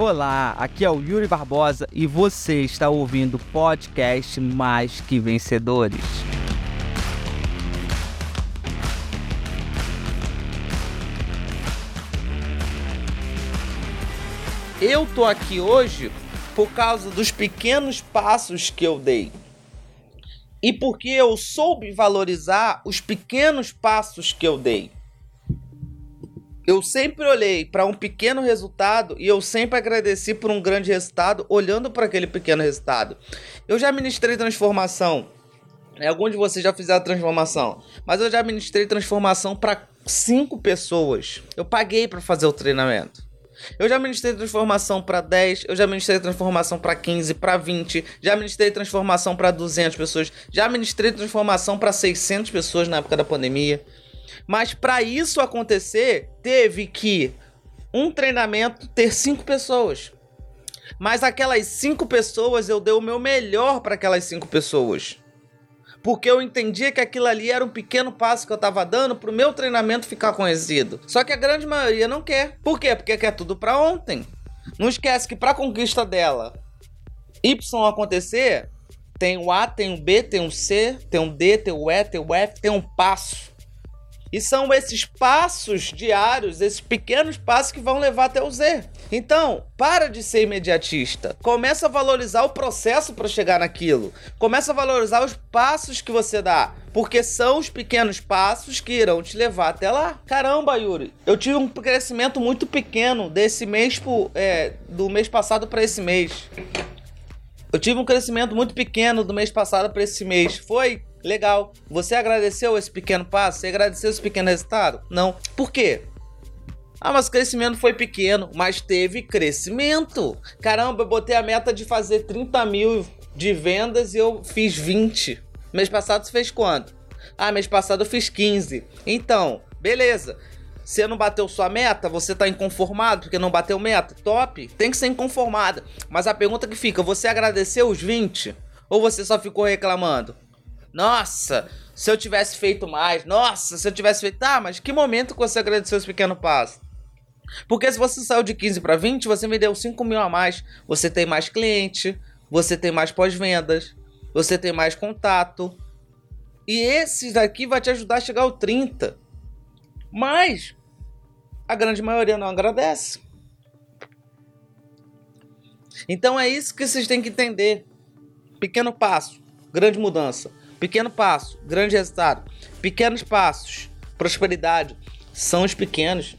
Olá, aqui é o Yuri Barbosa e você está ouvindo o podcast Mais Que Vencedores. Eu tô aqui hoje por causa dos pequenos passos que eu dei. E porque eu soube valorizar os pequenos passos que eu dei. Eu sempre olhei para um pequeno resultado e eu sempre agradeci por um grande resultado, olhando para aquele pequeno resultado. Eu já ministrei transformação. Alguns de vocês já fizeram transformação, mas eu já ministrei transformação para cinco pessoas. Eu paguei para fazer o treinamento. Eu já ministrei transformação para 10, eu já ministrei transformação para 15, para 20, já ministrei transformação para 200 pessoas, já ministrei transformação para 600 pessoas na época da pandemia. Mas para isso acontecer, teve que um treinamento ter cinco pessoas. Mas aquelas cinco pessoas eu dei o meu melhor para aquelas cinco pessoas. Porque eu entendia que aquilo ali era um pequeno passo que eu estava dando para o meu treinamento ficar conhecido. Só que a grande maioria não quer. Por quê? Porque quer tudo para ontem. Não esquece que para conquista dela Y acontecer, tem o A, tem o B, tem o C, tem o D, tem o E, tem o F, tem um passo. E são esses passos diários, esses pequenos passos que vão levar até o Z. Então, para de ser imediatista. Começa a valorizar o processo para chegar naquilo. Começa a valorizar os passos que você dá, porque são os pequenos passos que irão te levar até lá. Caramba, Yuri, eu tive um crescimento muito pequeno desse mês pro, é, do mês passado para esse mês. Eu tive um crescimento muito pequeno do mês passado para esse mês. Foi Legal. Você agradeceu esse pequeno passo? Você agradeceu esse pequeno resultado? Não. Por quê? Ah, mas o crescimento foi pequeno, mas teve crescimento. Caramba, eu botei a meta de fazer 30 mil de vendas e eu fiz 20. Mês passado você fez quanto? Ah, mês passado eu fiz 15. Então, beleza. Você não bateu sua meta, você tá inconformado porque não bateu meta? Top, tem que ser inconformado. Mas a pergunta que fica, você agradeceu os 20? Ou você só ficou reclamando? Nossa, se eu tivesse feito mais. Nossa, se eu tivesse feito. Tá, mas que momento que você agradeceu esse pequeno passo? Porque se você saiu de 15 para 20, você vendeu 5 mil a mais. Você tem mais cliente, você tem mais pós-vendas, você tem mais contato. E esse daqui vai te ajudar a chegar ao 30. Mas a grande maioria não agradece. Então é isso que vocês têm que entender. Pequeno passo, grande mudança. Pequeno passo, grande resultado. Pequenos passos, prosperidade. São os pequenos,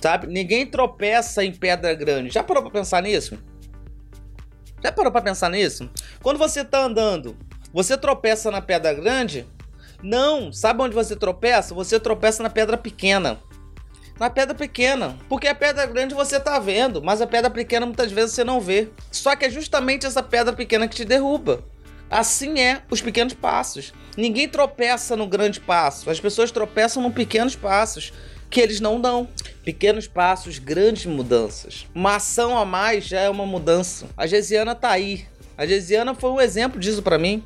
sabe? Ninguém tropeça em pedra grande. Já parou pra pensar nisso? Já parou pra pensar nisso? Quando você tá andando, você tropeça na pedra grande? Não, sabe onde você tropeça? Você tropeça na pedra pequena. Na pedra pequena. Porque a pedra grande você tá vendo, mas a pedra pequena muitas vezes você não vê. Só que é justamente essa pedra pequena que te derruba. Assim é os pequenos passos. Ninguém tropeça no grande passo. As pessoas tropeçam nos pequenos passos que eles não dão. Pequenos passos, grandes mudanças. Uma ação a mais já é uma mudança. A Gesiana tá aí. A Gesiana foi um exemplo disso para mim.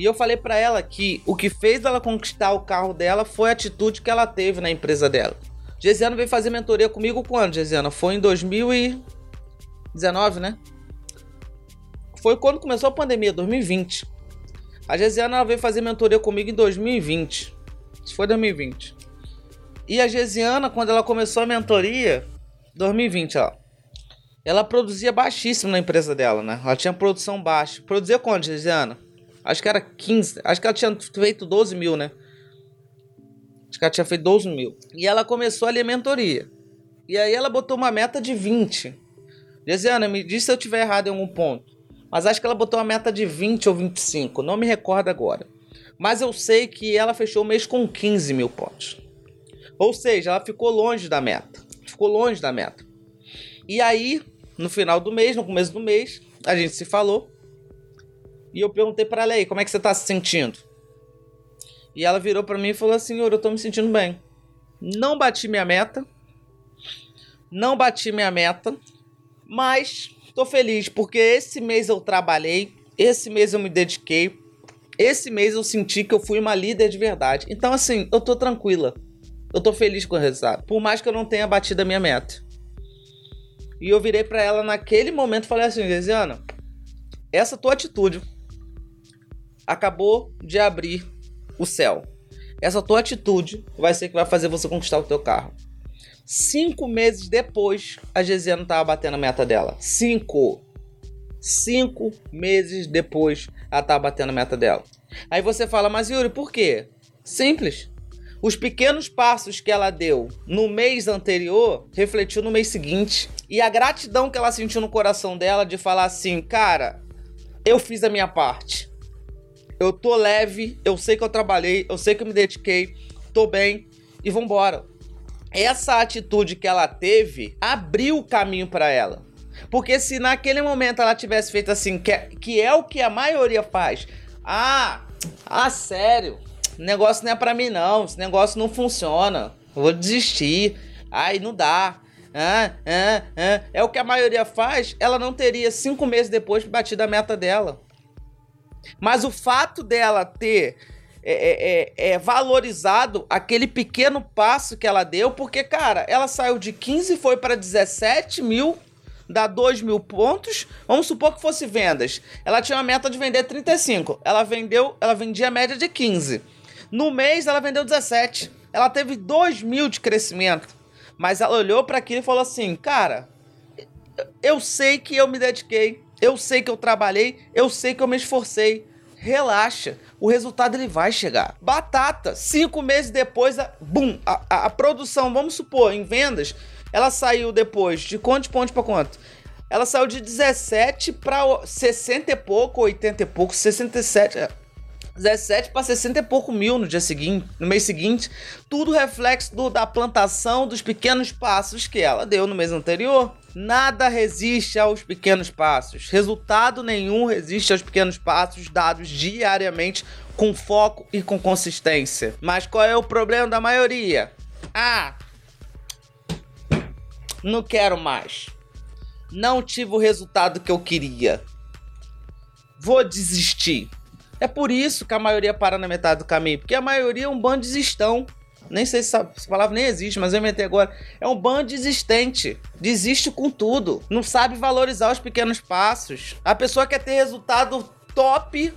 E eu falei para ela que o que fez ela conquistar o carro dela foi a atitude que ela teve na empresa dela. Gesiana veio fazer mentoria comigo quando, Gesiana? Foi em 2019, né? foi quando começou a pandemia, 2020. A Gesiana veio fazer mentoria comigo em 2020. Isso foi 2020. E a Gesiana, quando ela começou a mentoria, 2020, ó. Ela produzia baixíssimo na empresa dela, né? Ela tinha produção baixa. Produzia quanto, Gesiana? Acho que era 15. Acho que ela tinha feito 12 mil, né? Acho que ela tinha feito 12 mil. E ela começou ali a mentoria. E aí ela botou uma meta de 20. Gesiana, me diz se eu tiver errado em algum ponto. Mas acho que ela botou uma meta de 20 ou 25, não me recordo agora. Mas eu sei que ela fechou o mês com 15 mil pontos. Ou seja, ela ficou longe da meta. Ficou longe da meta. E aí, no final do mês, no começo do mês, a gente se falou. E eu perguntei para ela aí, como é que você tá se sentindo? E ela virou para mim e falou "Senhor, eu tô me sentindo bem. Não bati minha meta. Não bati minha meta, mas Tô feliz porque esse mês eu trabalhei, esse mês eu me dediquei, esse mês eu senti que eu fui uma líder de verdade. Então, assim, eu tô tranquila. Eu tô feliz com o resultado. Por mais que eu não tenha batido a minha meta. E eu virei para ela naquele momento e falei assim: Gesiana, essa tua atitude acabou de abrir o céu. Essa tua atitude vai ser que vai fazer você conquistar o teu carro. Cinco meses depois, a Gesiana tava batendo a meta dela. Cinco. Cinco meses depois, ela tava batendo a meta dela. Aí você fala, mas Yuri, por quê? Simples. Os pequenos passos que ela deu no mês anterior refletiu no mês seguinte. E a gratidão que ela sentiu no coração dela de falar assim, cara, eu fiz a minha parte. Eu tô leve, eu sei que eu trabalhei, eu sei que eu me dediquei, tô bem e vambora. Essa atitude que ela teve abriu o caminho para ela. Porque se naquele momento ela tivesse feito assim, que é, que é o que a maioria faz. Ah, ah, sério, negócio não é para mim não, esse negócio não funciona. Vou desistir. Ai, não dá. Ah, ah, ah. É o que a maioria faz, ela não teria cinco meses depois batido a meta dela. Mas o fato dela ter é, é, é, é, valorizado aquele pequeno passo que ela deu, porque, cara, ela saiu de 15 e foi para 17 mil, dá 2 mil pontos. Vamos supor que fosse vendas. Ela tinha uma meta de vender 35. Ela vendeu, ela vendia a média de 15. No mês, ela vendeu 17. Ela teve 2 mil de crescimento. Mas ela olhou para aquilo e falou assim: Cara, eu sei que eu me dediquei, eu sei que eu trabalhei, eu sei que eu me esforcei. Relaxa, o resultado ele vai chegar. Batata, cinco meses depois, a, bum, a, a, a produção, vamos supor, em vendas, ela saiu depois de quantos pontos para quanto? Ela saiu de 17 para 60 e pouco, 80 e pouco, 67. 17 para 60 e pouco mil no dia seguinte, no mês seguinte, tudo reflexo do, da plantação dos pequenos passos que ela deu no mês anterior. Nada resiste aos pequenos passos. Resultado nenhum resiste aos pequenos passos dados diariamente com foco e com consistência. Mas qual é o problema da maioria? Ah, não quero mais. Não tive o resultado que eu queria. Vou desistir. É por isso que a maioria para na metade do caminho, porque a maioria é um bando desistão. Nem sei se essa palavra nem existe, mas eu inventei agora. É um bando desistente. Desiste com tudo. Não sabe valorizar os pequenos passos. A pessoa quer ter resultado top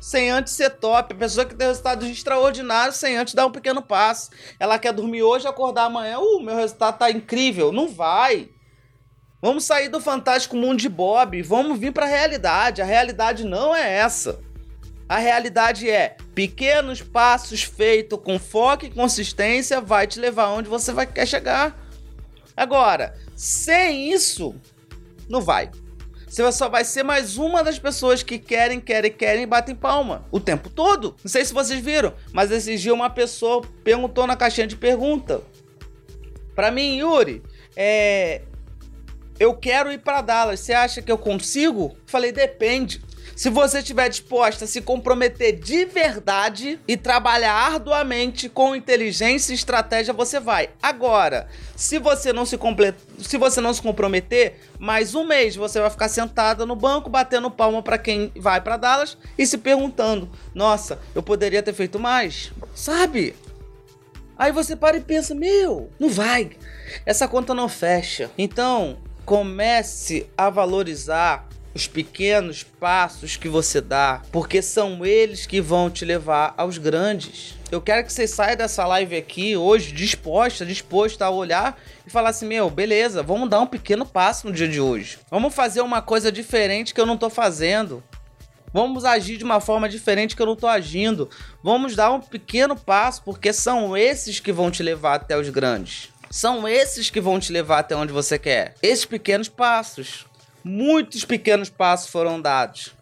sem antes ser top. A pessoa quer ter resultado extraordinário sem antes dar um pequeno passo. Ela quer dormir hoje e acordar amanhã. Uh, meu resultado tá incrível. Não vai. Vamos sair do fantástico mundo de Bob. Vamos vir para a realidade. A realidade não é essa. A realidade é: pequenos passos feitos com foco e consistência vai te levar onde você vai quer chegar. Agora, sem isso, não vai. Você só vai ser mais uma das pessoas que querem, querem, querem e batem palma o tempo todo. Não sei se vocês viram, mas esse dia uma pessoa perguntou na caixinha de pergunta para mim, Yuri, é, eu quero ir para Dallas. Você acha que eu consigo? Falei, depende. Se você estiver disposta a se comprometer de verdade e trabalhar arduamente com inteligência e estratégia, você vai. Agora, se você não se se você não se comprometer, mais um mês você vai ficar sentada no banco batendo palma para quem vai para Dallas e se perguntando: "Nossa, eu poderia ter feito mais?" Sabe? Aí você para e pensa: "Meu, não vai. Essa conta não fecha". Então, comece a valorizar os pequenos passos que você dá, porque são eles que vão te levar aos grandes. Eu quero que você saia dessa live aqui hoje disposta, disposta a olhar e falar assim: meu, beleza, vamos dar um pequeno passo no dia de hoje. Vamos fazer uma coisa diferente que eu não tô fazendo. Vamos agir de uma forma diferente que eu não tô agindo. Vamos dar um pequeno passo, porque são esses que vão te levar até os grandes. São esses que vão te levar até onde você quer. Esses pequenos passos muitos pequenos passos foram dados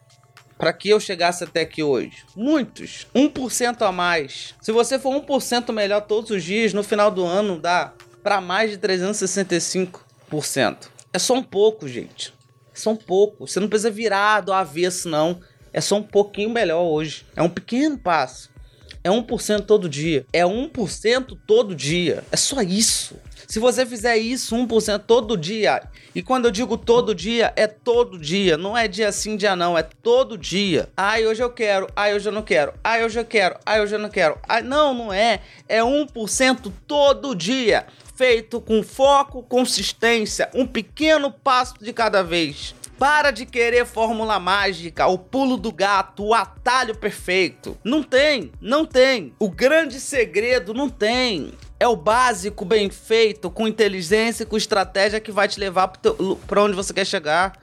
para que eu chegasse até aqui hoje. Muitos. 1% a mais. Se você for 1% melhor todos os dias, no final do ano dá para mais de 365%. É só um pouco, gente. É só um pouco. Você não precisa virar do avesso, não. É só um pouquinho melhor hoje. É um pequeno passo. É 1% todo dia. É 1% todo dia. É só isso. Se você fizer isso 1% todo dia, e quando eu digo todo dia, é todo dia, não é dia sim, dia não, é todo dia. Ai, hoje eu quero, ai, hoje eu não quero, ai, hoje eu quero, ai, hoje eu não quero. Ai, não, não é. É 1% todo dia feito com foco, consistência, um pequeno passo de cada vez. Para de querer fórmula mágica, o pulo do gato, o atalho perfeito. Não tem, não tem. O grande segredo não tem. É o básico bem feito, com inteligência e com estratégia que vai te levar para onde você quer chegar.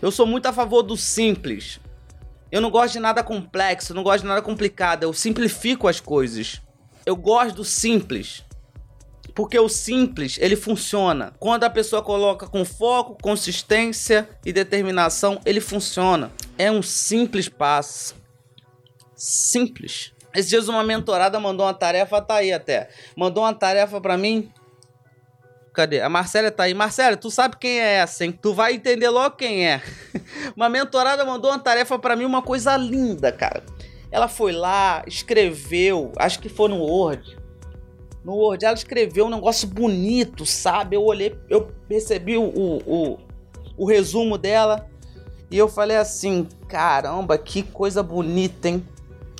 Eu sou muito a favor do simples. Eu não gosto de nada complexo, não gosto de nada complicado. Eu simplifico as coisas. Eu gosto do simples. Porque o simples, ele funciona. Quando a pessoa coloca com foco, consistência e determinação, ele funciona. É um simples passo. Simples. Esses dias uma mentorada mandou uma tarefa, tá aí até. Mandou uma tarefa para mim. Cadê? A Marcela tá aí. Marcela, tu sabe quem é essa, hein? Tu vai entender logo quem é. uma mentorada mandou uma tarefa para mim, uma coisa linda, cara. Ela foi lá, escreveu, acho que foi no Word no Word. Ela escreveu um negócio bonito, sabe? Eu olhei, eu percebi o, o, o resumo dela e eu falei assim: caramba, que coisa bonita, hein?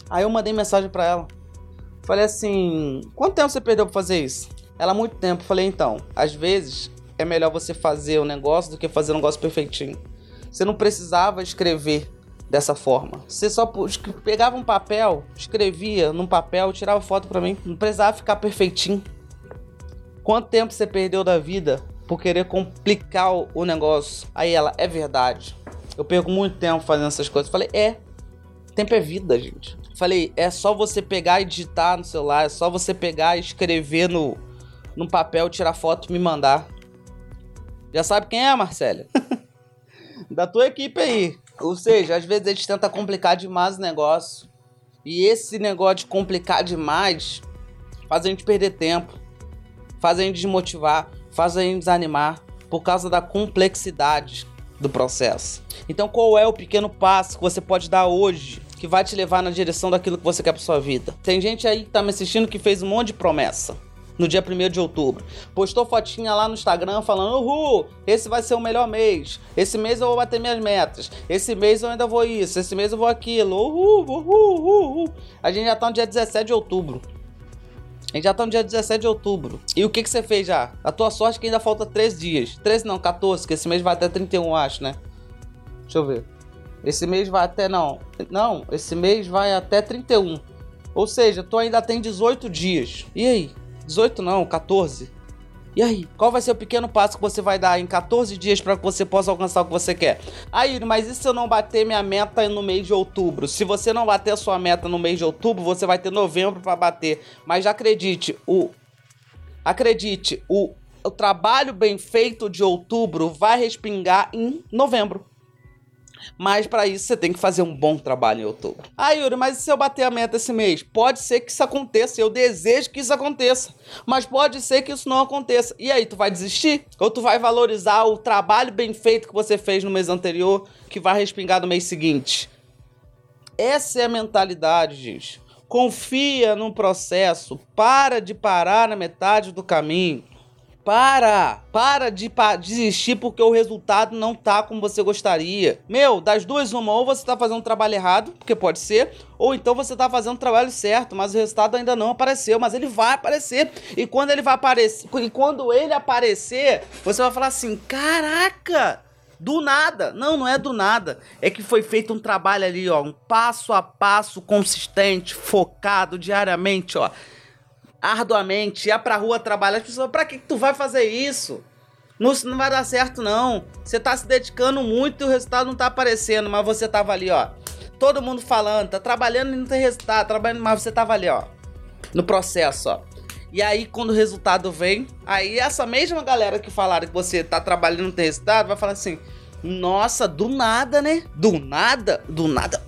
Aí eu mandei mensagem para ela. Falei assim: quanto tempo você perdeu pra fazer isso? Ela, muito tempo. Falei: então, às vezes é melhor você fazer o negócio do que fazer o negócio perfeitinho. Você não precisava escrever dessa forma. Você só pegava um papel, escrevia num papel, tirava foto para mim. Não precisava ficar perfeitinho. Quanto tempo você perdeu da vida por querer complicar o negócio? Aí ela, é verdade. Eu perco muito tempo fazendo essas coisas. falei, é. Tempo é vida, gente. falei, é só você pegar e digitar no celular, é só você pegar e escrever no, no papel, tirar foto e me mandar. Já sabe quem é, Marcela? da tua equipe aí. Ou seja, às vezes eles tentam complicar demais o negócio. E esse negócio de complicar demais faz a gente perder tempo, faz a gente desmotivar, faz a gente desanimar por causa da complexidade do processo. Então, qual é o pequeno passo que você pode dar hoje que vai te levar na direção daquilo que você quer para sua vida? Tem gente aí que tá me assistindo que fez um monte de promessa no dia 1 de outubro. Postou fotinha lá no Instagram falando: Uhul, esse vai ser o melhor mês. Esse mês eu vou bater minhas metas. Esse mês eu ainda vou isso. Esse mês eu vou aquilo. Uhul, uhul, uhul. A gente já tá no dia 17 de outubro. A gente já tá no dia 17 de outubro. E o que que você fez já? A tua sorte é que ainda falta 3 dias. 13 não, 14, que esse mês vai até 31, acho, né? Deixa eu ver. Esse mês vai até não. Não, esse mês vai até 31. Ou seja, tu ainda tem 18 dias. E aí? 18 não, 14. E aí, qual vai ser o pequeno passo que você vai dar em 14 dias para que você possa alcançar o que você quer? Aí, mas e se eu não bater minha meta no mês de outubro? Se você não bater a sua meta no mês de outubro, você vai ter novembro para bater. Mas acredite, o acredite, o, o trabalho bem feito de outubro vai respingar em novembro. Mas para isso você tem que fazer um bom trabalho em outubro. Ah, Yuri, mas e se eu bater a meta esse mês? Pode ser que isso aconteça. Eu desejo que isso aconteça. Mas pode ser que isso não aconteça. E aí, tu vai desistir? Ou tu vai valorizar o trabalho bem feito que você fez no mês anterior, que vai respingar no mês seguinte? Essa é a mentalidade, gente. Confia no processo. Para de parar na metade do caminho. Para! Para de pa desistir porque o resultado não tá como você gostaria. Meu, das duas, uma, ou você tá fazendo um trabalho errado, porque pode ser, ou então você tá fazendo o trabalho certo, mas o resultado ainda não apareceu, mas ele vai aparecer. E quando ele vai aparecer, e quando ele aparecer, você vai falar assim: "Caraca! Do nada. Não, não é do nada. É que foi feito um trabalho ali, ó, um passo a passo consistente, focado diariamente, ó arduamente, ia pra rua trabalhar, as pessoas, pra que, tu vai fazer isso? Não, não vai dar certo, não. Você tá se dedicando muito e o resultado não tá aparecendo, mas você tava ali, ó. Todo mundo falando, tá trabalhando e não tem resultado, trabalhando, mas você tava ali, ó. No processo, ó. E aí, quando o resultado vem, aí essa mesma galera que falaram que você tá trabalhando e não tem resultado, vai falar assim: Nossa, do nada, né? Do nada, do nada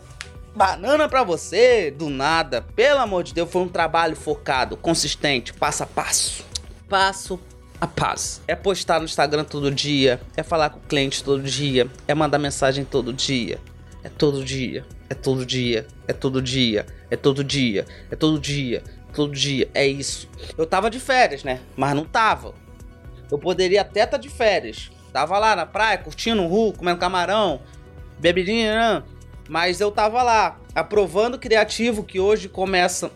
banana para você do nada. Pelo amor de Deus, foi um trabalho focado, consistente, passo a passo. Passo a passo. É postar no Instagram todo dia, é falar com o cliente todo dia, é mandar mensagem todo dia. É todo dia, é todo dia, é todo dia. é todo dia, é todo dia, todo dia, é isso. Eu tava de férias, né? Mas não tava. Eu poderia até estar tá de férias. Tava lá na praia, curtindo o ru, comendo camarão, bebidinha, né? Mas eu tava lá, aprovando criativo que hoje começa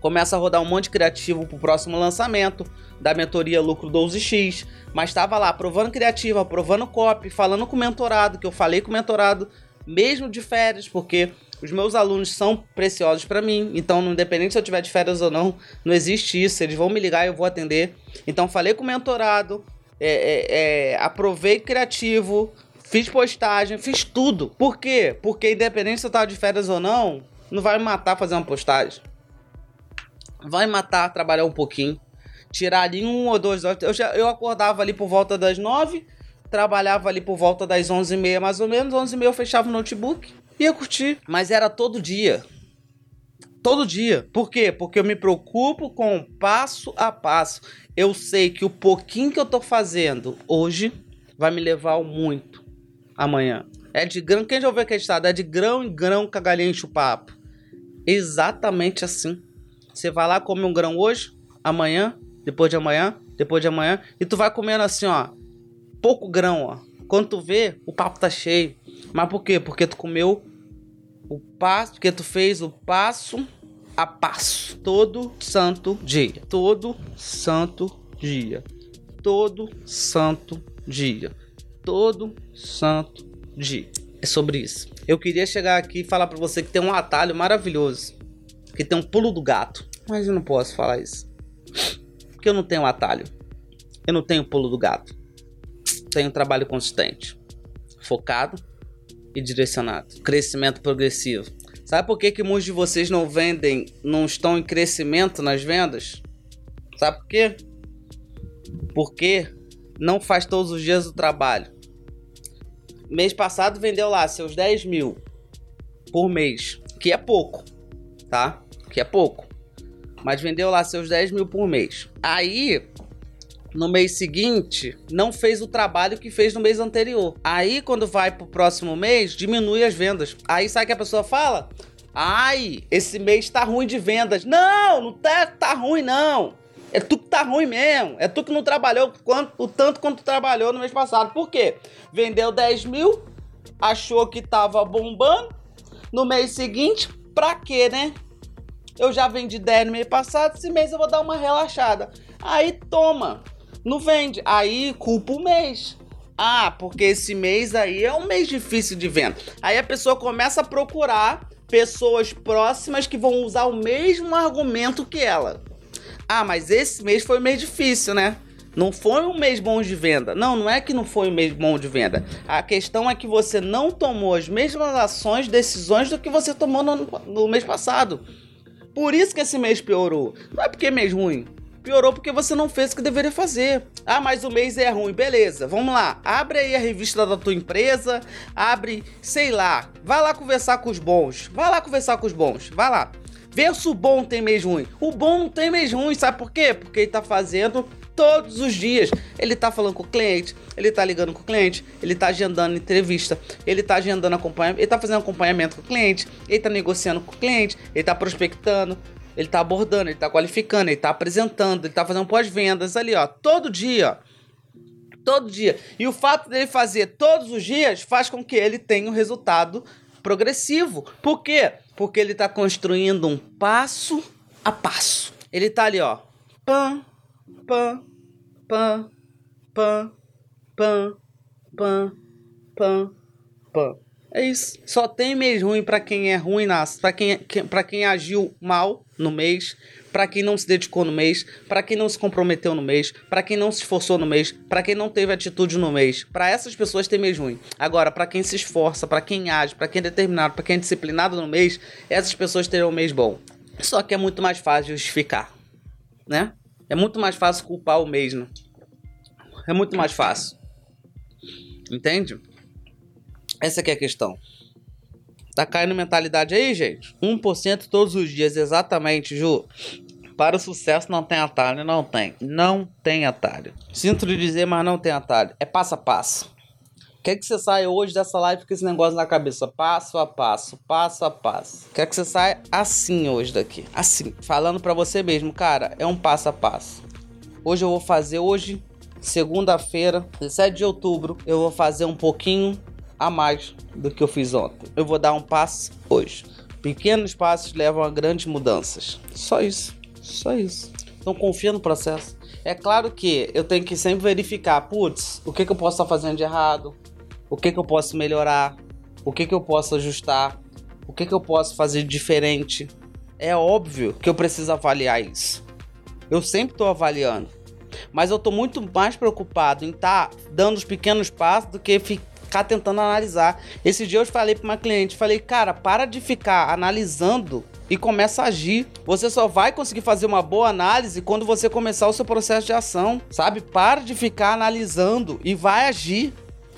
começa a rodar um monte de criativo pro próximo lançamento da mentoria Lucro 12X, mas tava lá aprovando criativo, aprovando copy, falando com o mentorado, que eu falei com o mentorado mesmo de férias, porque os meus alunos são preciosos para mim, então independente se eu tiver de férias ou não, não existe isso, eles vão me ligar e eu vou atender. Então falei com o mentorado, é, é, é, aprovei criativo, fiz postagem, fiz tudo. Por quê? Porque independente se eu tava de férias ou não, não vai me matar fazer uma postagem. Vai matar trabalhar um pouquinho. Tirar ali um ou dois horas. Eu, já, eu acordava ali por volta das nove, trabalhava ali por volta das onze e meia mais ou menos. Onze e meia eu fechava o notebook, ia curtir. Mas era todo dia. Todo dia. Por quê? Porque eu me preocupo com passo a passo. Eu sei que o pouquinho que eu tô fazendo hoje vai me levar ao muito amanhã. É de grão. Quem já ouviu aquele estado? É de grão em grão que a galinha enche o papo. Exatamente assim. Você vai lá comer um grão hoje, amanhã, depois de amanhã, depois de amanhã, e tu vai comendo assim, ó, pouco grão, ó. Quando tu vê, o papo tá cheio. Mas por quê? Porque tu comeu o passo, porque tu fez o passo a passo. Todo santo dia. Todo santo dia. Todo santo dia. Todo santo dia. É sobre isso. Eu queria chegar aqui e falar para você que tem um atalho maravilhoso. Que tem um pulo do gato. Mas eu não posso falar isso. Porque eu não tenho atalho. Eu não tenho pulo do gato. Tenho um trabalho consistente. Focado e direcionado. Crescimento progressivo. Sabe por que, que muitos de vocês não vendem, não estão em crescimento nas vendas? Sabe por quê? Porque não faz todos os dias o trabalho. Mês passado vendeu lá seus 10 mil por mês, que é pouco, tá? Que é pouco. Mas vendeu lá seus 10 mil por mês. Aí no mês seguinte não fez o trabalho que fez no mês anterior. Aí, quando vai pro próximo mês, diminui as vendas. Aí sabe que a pessoa fala? Ai, esse mês tá ruim de vendas. Não, não tá, tá ruim, não. É tu que tá ruim mesmo. É tu que não trabalhou quanto, o tanto quanto trabalhou no mês passado. Por quê? Vendeu 10 mil, achou que tava bombando. No mês seguinte, pra quê, né? Eu já vendi 10 no mês passado, esse mês eu vou dar uma relaxada. Aí toma não vende. Aí culpa o mês. Ah, porque esse mês aí é um mês difícil de venda. Aí a pessoa começa a procurar pessoas próximas que vão usar o mesmo argumento que ela. Ah, mas esse mês foi um mês difícil, né? Não foi um mês bom de venda. Não, não é que não foi um mês bom de venda. A questão é que você não tomou as mesmas ações, decisões do que você tomou no, no mês passado. Por isso que esse mês piorou. Não é porque é mês ruim. Piorou porque você não fez o que deveria fazer. Ah, mas o mês é ruim. Beleza, vamos lá. Abre aí a revista da tua empresa. Abre, sei lá. Vai lá conversar com os bons. Vai lá conversar com os bons. Vai lá. Vê se o bom tem mês ruim. O bom não tem mês ruim, sabe por quê? Porque ele tá fazendo todos os dias. Ele tá falando com o cliente, ele tá ligando com o cliente, ele tá agendando entrevista, ele tá agendando acompanhamento, ele tá fazendo acompanhamento com o cliente, ele tá negociando com o cliente, ele tá prospectando, ele tá abordando, ele tá qualificando, ele tá apresentando, ele tá fazendo pós-vendas ali, ó, todo dia. Todo dia. E o fato dele fazer todos os dias faz com que ele tenha um resultado progressivo. Por quê? Porque ele tá construindo um passo a passo. Ele tá ali, ó. Pam, pam, pam, pam, pam, pam, pam, pam. É isso. Só tem mês ruim para quem é ruim nas, para quem, para quem agiu mal no mês, para quem não se dedicou no mês, para quem não se comprometeu no mês, para quem não se esforçou no mês, para quem não teve atitude no mês. Para essas pessoas tem mês ruim. Agora, para quem se esforça, para quem age, para quem é determinado, para quem é disciplinado no mês, essas pessoas terão um mês bom. Só que é muito mais fácil justificar, né? É muito mais fácil culpar o mês, né? É muito mais fácil. Entende? Essa é a questão. Tá caindo mentalidade aí, gente? 1% todos os dias, exatamente, Ju. Para o sucesso não tem atalho, não tem. Não tem atalho. Sinto dizer, mas não tem atalho. É passo a passo. Quer que você saia hoje dessa live com esse negócio na cabeça, passo a passo, passo a passo. Quer que você saia assim hoje daqui, assim, falando para você mesmo, cara, é um passo a passo. Hoje eu vou fazer hoje, segunda-feira, 17 de outubro, eu vou fazer um pouquinho a mais do que eu fiz ontem. Eu vou dar um passo hoje. Pequenos passos levam a grandes mudanças. Só isso, só isso. Então confia no processo. É claro que eu tenho que sempre verificar, putz, o que, que eu posso estar fazendo de errado, o que, que eu posso melhorar, o que, que eu posso ajustar, o que, que eu posso fazer diferente. É óbvio que eu preciso avaliar isso. Eu sempre estou avaliando. Mas eu estou muito mais preocupado em estar tá dando os pequenos passos do que ficar tentando analisar. Esse dia eu falei para uma cliente, falei, cara, para de ficar analisando e começa a agir. Você só vai conseguir fazer uma boa análise quando você começar o seu processo de ação, sabe? Para de ficar analisando e vai agir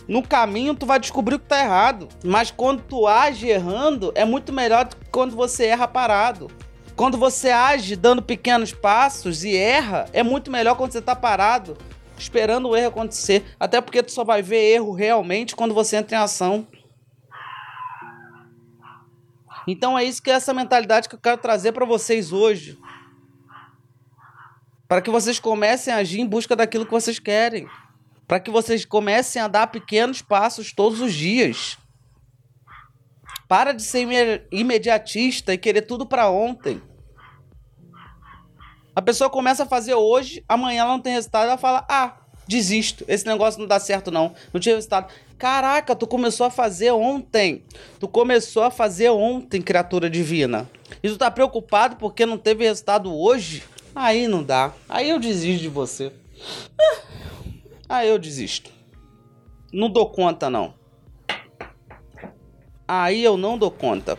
no caminho tu vai descobrir o que tá errado. Mas quando tu age errando, é muito melhor do que quando você erra parado. Quando você age dando pequenos passos e erra, é muito melhor quando você tá parado, esperando o erro acontecer. Até porque tu só vai ver erro realmente quando você entra em ação. Então é isso que é essa mentalidade que eu quero trazer para vocês hoje. Para que vocês comecem a agir em busca daquilo que vocês querem para que vocês comecem a dar pequenos passos todos os dias. Para de ser imediatista e querer tudo para ontem. A pessoa começa a fazer hoje, amanhã ela não tem resultado, ela fala: "Ah, desisto. Esse negócio não dá certo não. Não tinha resultado". Caraca, tu começou a fazer ontem. Tu começou a fazer ontem, criatura divina. E tu tá preocupado porque não teve resultado hoje? Aí não dá. Aí eu desisto de você. Ah, eu desisto. Não dou conta, não. Aí eu não dou conta.